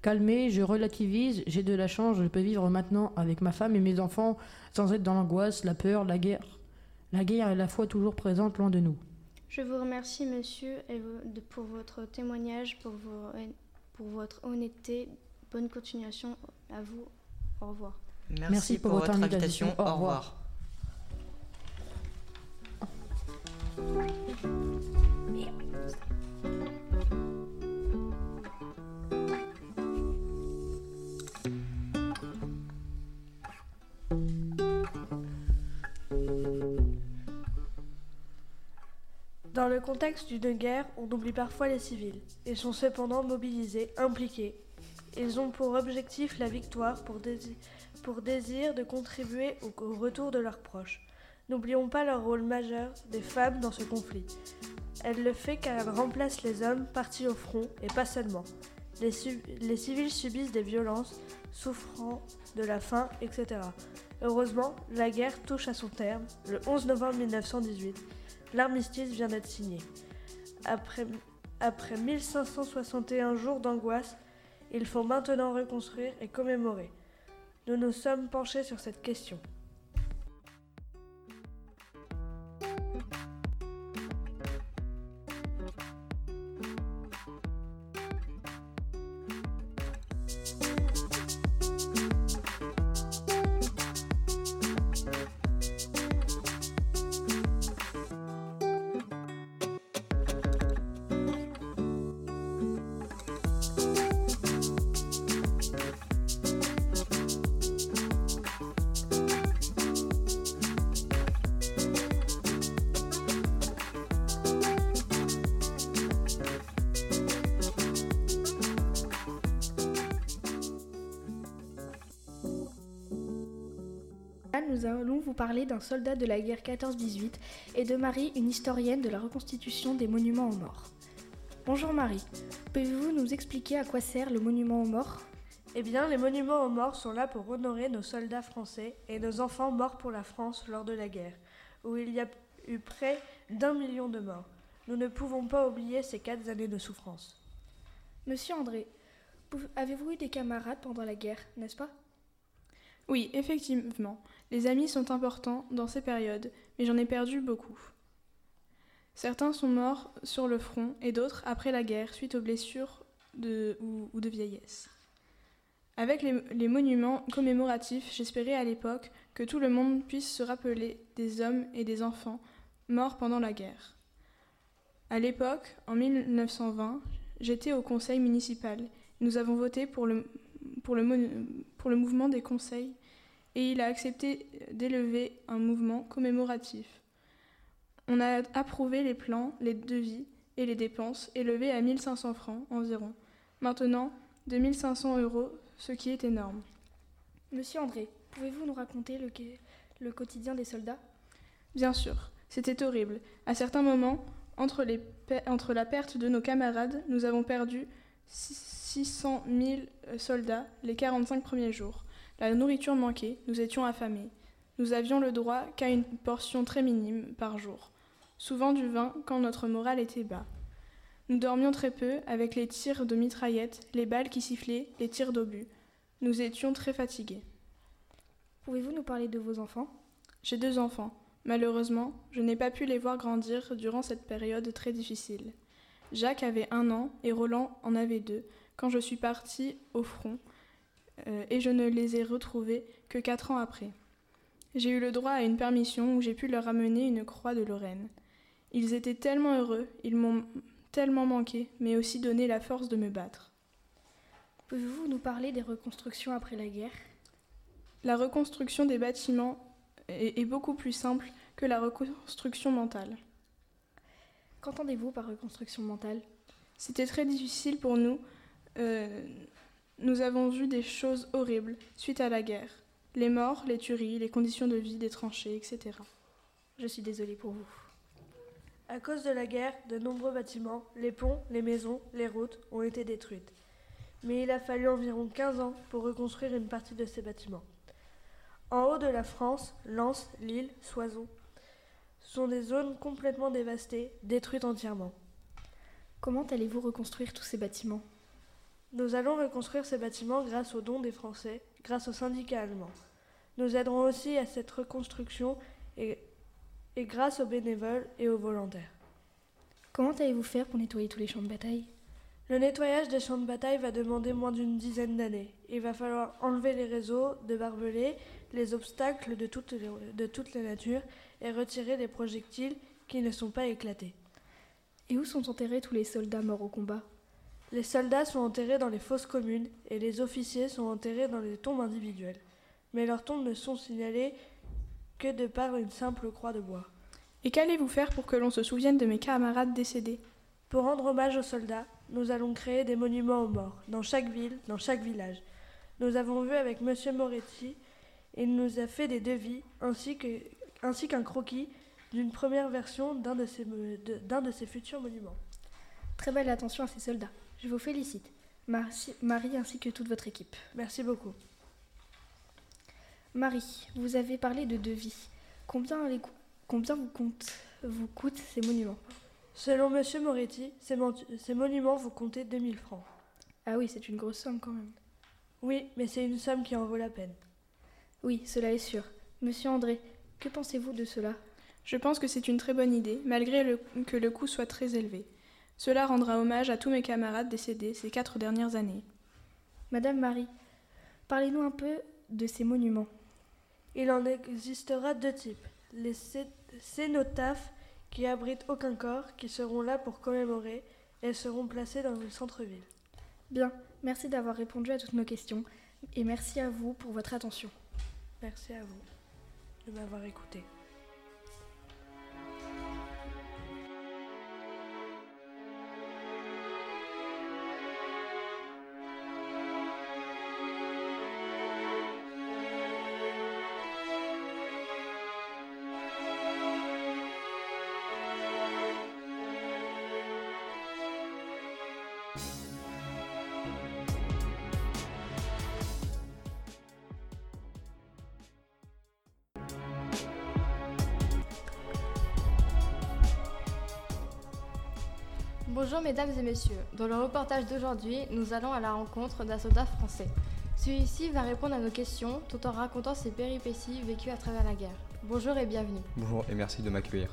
calmé, je relativise, j'ai de la chance, je peux vivre maintenant avec ma femme et mes enfants sans être dans l'angoisse, la peur, la guerre. La guerre est la fois toujours présente loin de nous. Je vous remercie, monsieur, et pour votre témoignage, pour, vos- pour votre honnêteté. Bonne continuation à vous. Au revoir. Merci, pour, votre invitation. Au revoir. Dans le contexte d'une guerre, on oublie parfois les civils. Ils sont cependant mobilisés, impliqués. Ils ont pour objectif la victoire, pour, dési- pour désir de contribuer au, retour de leurs proches. N'oublions pas leur rôle majeur des femmes dans ce conflit. Elle le fait car elle remplace les hommes partis au front et pas seulement. Les, les civils subissent des violences, souffrant de la faim, etc. Heureusement, la guerre touche à son terme le 11 novembre 1918. L'armistice vient d'être signé. Après, après 1561 jours d'angoisse, il faut maintenant reconstruire et commémorer. Nous nous sommes penchés sur cette question. Là, nous allons vous parler d'un soldat de la guerre 14-18 et de Marie, une historienne de la reconstitution des monuments aux morts. Bonjour Marie, pouvez-vous nous expliquer à quoi sert le monument aux morts? Eh bien, les monuments aux morts sont là pour honorer nos soldats français et nos enfants morts pour la France lors de la guerre, où il y a eu près d'un million de morts. Nous ne pouvons pas oublier ces quatre années de souffrance. Monsieur André, avez-vous eu des camarades pendant la guerre, n'est-ce pas? Oui, effectivement, les amis sont importants dans ces périodes, mais j'en ai perdu beaucoup. Certains sont morts sur le front et d'autres après la guerre suite aux blessures ou, de vieillesse. Avec les, monuments commémoratifs, j'espérais à l'époque que tout le monde puisse se rappeler des hommes et des enfants morts pendant la guerre. À l'époque, en 1920, j'étais au conseil municipal. Nous avons voté pour le mouvement des conseils et il a accepté d'élever un mouvement commémoratif. On a approuvé les plans, les devis et les dépenses élevés à 1500 francs environ. Maintenant, 2500 euros, ce qui est énorme. Monsieur André, pouvez-vous nous raconter le, quotidien des soldats? Bien sûr, c'était horrible. À certains moments, entre, les entre la perte de nos camarades, nous avons perdu six- 600 000 soldats les 45 premiers jours. La nourriture manquait, nous étions affamés. Nous avions le droit qu'à une portion très minime par jour, souvent du vin quand notre morale était bas. Nous dormions très peu avec les tirs de mitraillettes, les balles qui sifflaient, les tirs d'obus. Nous étions très fatigués. Pouvez-vous nous parler de vos enfants? J'ai deux enfants. Malheureusement, je n'ai pas pu les voir grandir durant cette période très difficile. Jacques avait un an et Roland en avait deux quand je suis partie au front et je ne les ai retrouvés que quatre ans après. J'ai eu le droit à une permission où j'ai pu leur amener une croix de Lorraine. Ils étaient tellement heureux, ils m'ont tellement manqué, mais aussi donné la force de me battre. Pouvez-vous nous parler des reconstructions après la guerre? La reconstruction des bâtiments est, est beaucoup plus simple que la reconstruction mentale. Qu'entendez-vous par reconstruction mentale? C'était très difficile pour nous. Euh, nous avons vu des choses horribles suite à la guerre. Les morts, les tueries, les conditions de vie des tranchées, etc. Je suis désolée pour vous. À cause de la guerre, de nombreux bâtiments, les ponts, les maisons, les routes ont été détruites. Mais il a fallu environ 15 ans pour reconstruire une partie de ces bâtiments. En haut de la France, Lens, Lille, Soissons sont des zones complètement dévastées, détruites entièrement. Comment allez-vous reconstruire tous ces bâtiments? Nous allons reconstruire ces bâtiments grâce aux dons des Français, grâce aux syndicats allemands. Nous aiderons aussi à cette reconstruction et, et grâce aux bénévoles et aux volontaires. Comment allez-vous faire pour nettoyer tous les champs de bataille? Le nettoyage des champs de bataille va demander moins d'une dizaine d'années. Il va falloir enlever les réseaux de barbelés, les obstacles de toutes les, de toutes les natures et retirer les projectiles qui ne sont pas éclatés. Et où sont enterrés tous les soldats morts au combat? Les soldats sont enterrés dans les fosses communes et les officiers sont enterrés dans les tombes individuelles. Mais leurs tombes ne sont signalées que de par une simple croix de bois. Et qu'allez-vous faire pour que l'on se souvienne de mes camarades décédés? Pour rendre hommage aux soldats, nous allons créer des monuments aux morts, dans chaque ville, dans chaque village. Nous avons vu avec Monsieur Moretti, il nous a fait des devis, ainsi qu'un croquis d'une première version d'un de, ces mo- de- ces futurs monuments. Très belle attention à ces soldats. Je vous félicite. Merci- Marie ainsi que toute votre équipe. Merci beaucoup. Marie, vous avez parlé de devis. Combien, les cou- combien vous, compte- vous coûtent ces monuments? Selon Monsieur Moretti, ces, mon- ces monuments vont compter 2000 francs. Ah oui, c'est une grosse somme quand même. Oui, mais c'est une somme qui en vaut la peine. Oui, cela est sûr. Monsieur André, que pensez-vous de cela? Je pense que c'est une très bonne idée, malgré le- que le coût soit très élevé. Cela rendra hommage à tous mes camarades décédés ces quatre dernières années. Madame Marie, parlez-nous un peu de ces monuments. Il en existera deux types. Les cé- cénotaphes qui abritent aucun corps, qui seront là pour commémorer, et seront placés dans le centre-ville. Bien, merci d'avoir répondu à toutes nos questions et merci à vous pour votre attention. Merci à vous de m'avoir écouté. Bonjour mesdames et messieurs. Dans le reportage d'aujourd'hui, nous allons à la rencontre d'un soldat français. Celui-ci va répondre à nos questions tout en racontant ses péripéties vécues à travers la guerre. Bonjour et bienvenue. Bonjour et merci de m'accueillir.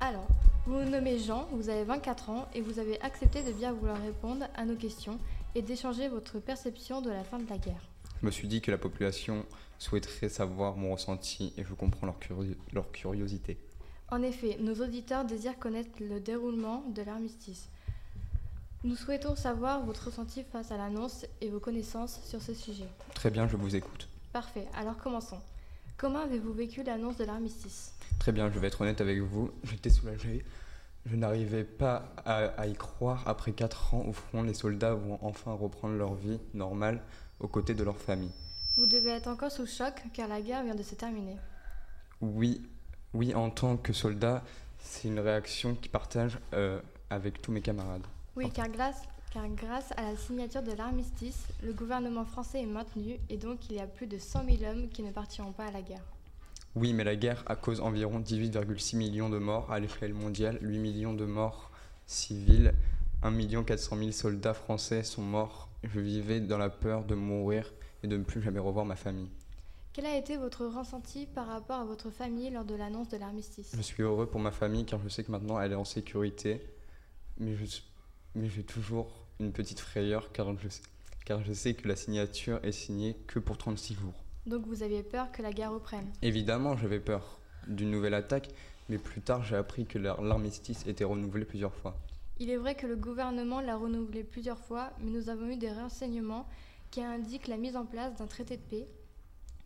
Alors, vous vous nommez Jean, vous avez 24 ans et vous avez accepté de bien vouloir répondre à nos questions et d'échanger votre perception de la fin de la guerre. Je me suis dit que la population souhaiterait savoir mon ressenti et je comprends leur, curi- leur curiosité. En effet, nos auditeurs désirent connaître le déroulement de l'armistice. Nous souhaitons savoir votre ressenti face à l'annonce et vos connaissances sur ce sujet. Très bien, je vous écoute. Parfait, alors commençons. Comment avez-vous vécu l'annonce de l'armistice? Très bien, je vais être honnête avec vous, j'étais soulagé. Je n'arrivais pas à, à y croire. Après 4 ans au front, les soldats vont enfin reprendre leur vie normale aux côtés de leur famille. Vous devez être encore sous choc car la guerre vient de se terminer. Oui, oui, en tant que soldat, c'est une réaction qui partage euh, avec tous mes camarades. Oui, car grâce, car grâce à la signature de l'armistice, le gouvernement français est maintenu et donc il y a plus de 100 000 hommes qui ne partiront pas à la guerre. Oui, mais la guerre a cause environ 18,6 millions de morts à l'échelle mondiale, 8 millions de morts civils, 1 400 000 soldats français sont morts. Je vivais dans la peur de mourir et de ne plus jamais revoir ma famille. Quel a été votre ressenti par rapport à votre famille lors de l'annonce de l'armistice? Je suis heureux pour ma famille car je sais que maintenant elle est en sécurité, mais je- mais j'ai toujours une petite frayeur car je, sais- car je sais que la signature est signée que pour 36 jours. Donc vous aviez peur que la guerre reprenne? Évidemment, j'avais peur d'une nouvelle attaque, mais plus tard j'ai appris que l'ar- l'armistice était renouvelé plusieurs fois. Il est vrai que le gouvernement l'a renouvelé plusieurs fois, mais nous avons eu des renseignements qui indiquent la mise en place d'un traité de paix.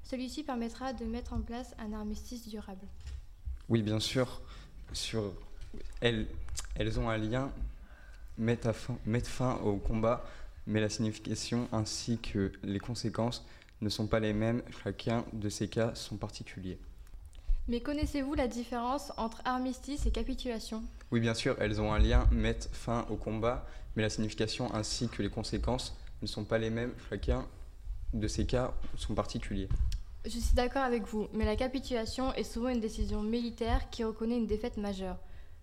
Celui-ci permettra de mettre en place un armistice durable. Oui, bien sûr, sur elles, elles ont un lien, mettre, à fin, mettre fin au combat, mais la signification ainsi que les conséquences ne sont pas les mêmes, chacun de ces cas sont particuliers. Mais connaissez-vous la différence entre armistice et capitulation? Oui, bien sûr, elles ont un lien, mettre fin au combat, mais la signification ainsi que les conséquences ne sont pas les mêmes, chacun de ces cas sont particuliers. Je suis d'accord avec vous, mais la capitulation est souvent une décision militaire qui reconnaît une défaite majeure.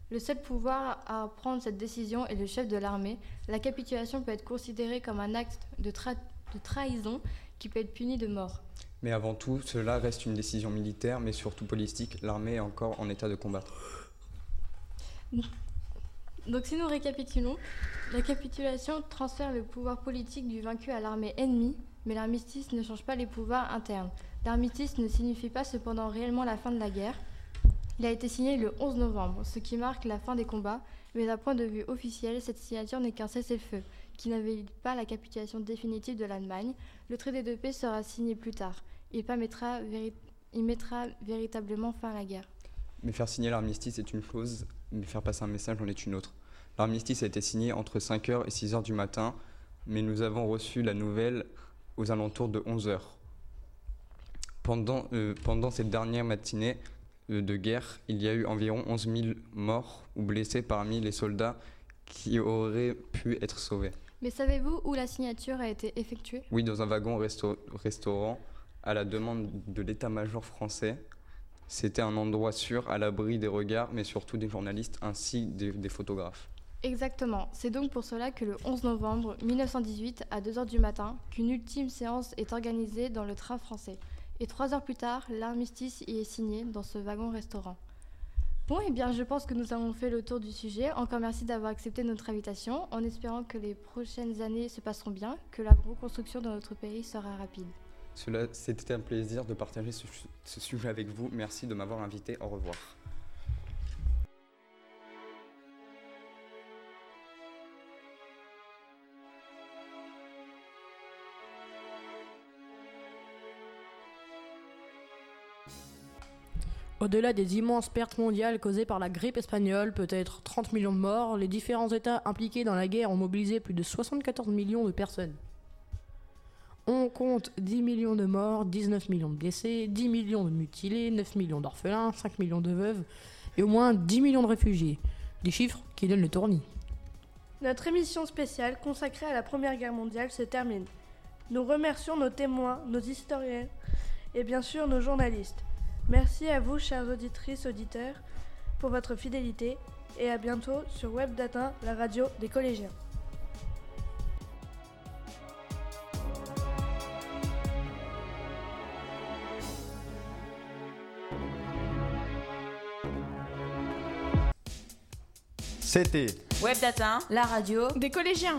Le seul pouvoir à prendre cette décision est le chef de l'armée. La capitulation peut être considérée comme un acte de, tra- de trahison qui peut être puni de mort. Mais avant tout, cela reste une décision militaire, mais surtout politique. L'armée est encore en état de combattre. Donc si nous récapitulons, la capitulation transfère le pouvoir politique du vaincu à l'armée ennemie, mais l'armistice ne change pas les pouvoirs internes. L'armistice ne signifie pas cependant réellement la fin de la guerre. Il a été signé le 11 novembre, ce qui marque la fin des combats, mais d'un point de vue officiel, cette signature n'est qu'un cessez-le-feu, qui n'invalide pas la capitulation définitive de l'Allemagne. Le traité de paix sera signé plus tard. Il, permettra mettra véritablement fin à la guerre. Mais faire signer l'armistice est une chose, mais faire passer un message en est une autre. L'armistice a été signé entre 5h et 6h du matin, mais nous avons reçu la nouvelle aux alentours de 11h. Pendant, euh, pendant cette dernière matinée de guerre, il y a eu environ 11 000 morts ou blessés parmi les soldats qui auraient pu être sauvés. Mais savez-vous où la signature a été effectuée? Oui, dans un wagon resto- restaurant, à la demande de l'état-major français. C'était un endroit sûr, à l'abri des regards, mais surtout des journalistes ainsi des, des photographes. Exactement. C'est donc pour cela que le 11 novembre 1918, à 2h du matin, qu'une ultime séance est organisée dans le train français. Et trois heures plus tard, l'armistice y est signé dans ce wagon-restaurant. Bon, eh bien, je pense que nous avons fait le tour du sujet. Encore merci d'avoir accepté notre invitation, en espérant que les prochaines années se passeront bien, que la reconstruction de notre pays sera rapide. Cela, c'était un plaisir de partager ce, ce sujet avec vous. Merci de m'avoir invité. Au revoir. Au-delà des immenses pertes mondiales causées par la grippe espagnole, peut-être 30 millions de morts, les différents États impliqués dans la guerre ont mobilisé plus de 74 millions de personnes. On compte 10 millions de morts, 19 millions de blessés, 10 millions de mutilés, 9 millions d'orphelins, 5 millions de veuves et au moins 10 millions de réfugiés. Des chiffres qui donnent le tournis. Notre émission spéciale consacrée à la Première Guerre mondiale se termine. Nous remercions nos témoins, nos historiens et bien sûr nos journalistes. Merci à vous, chères auditrices, auditeurs, pour votre fidélité et à bientôt sur Webdata, la radio des collégiens. C'était Webdata, la radio des collégiens.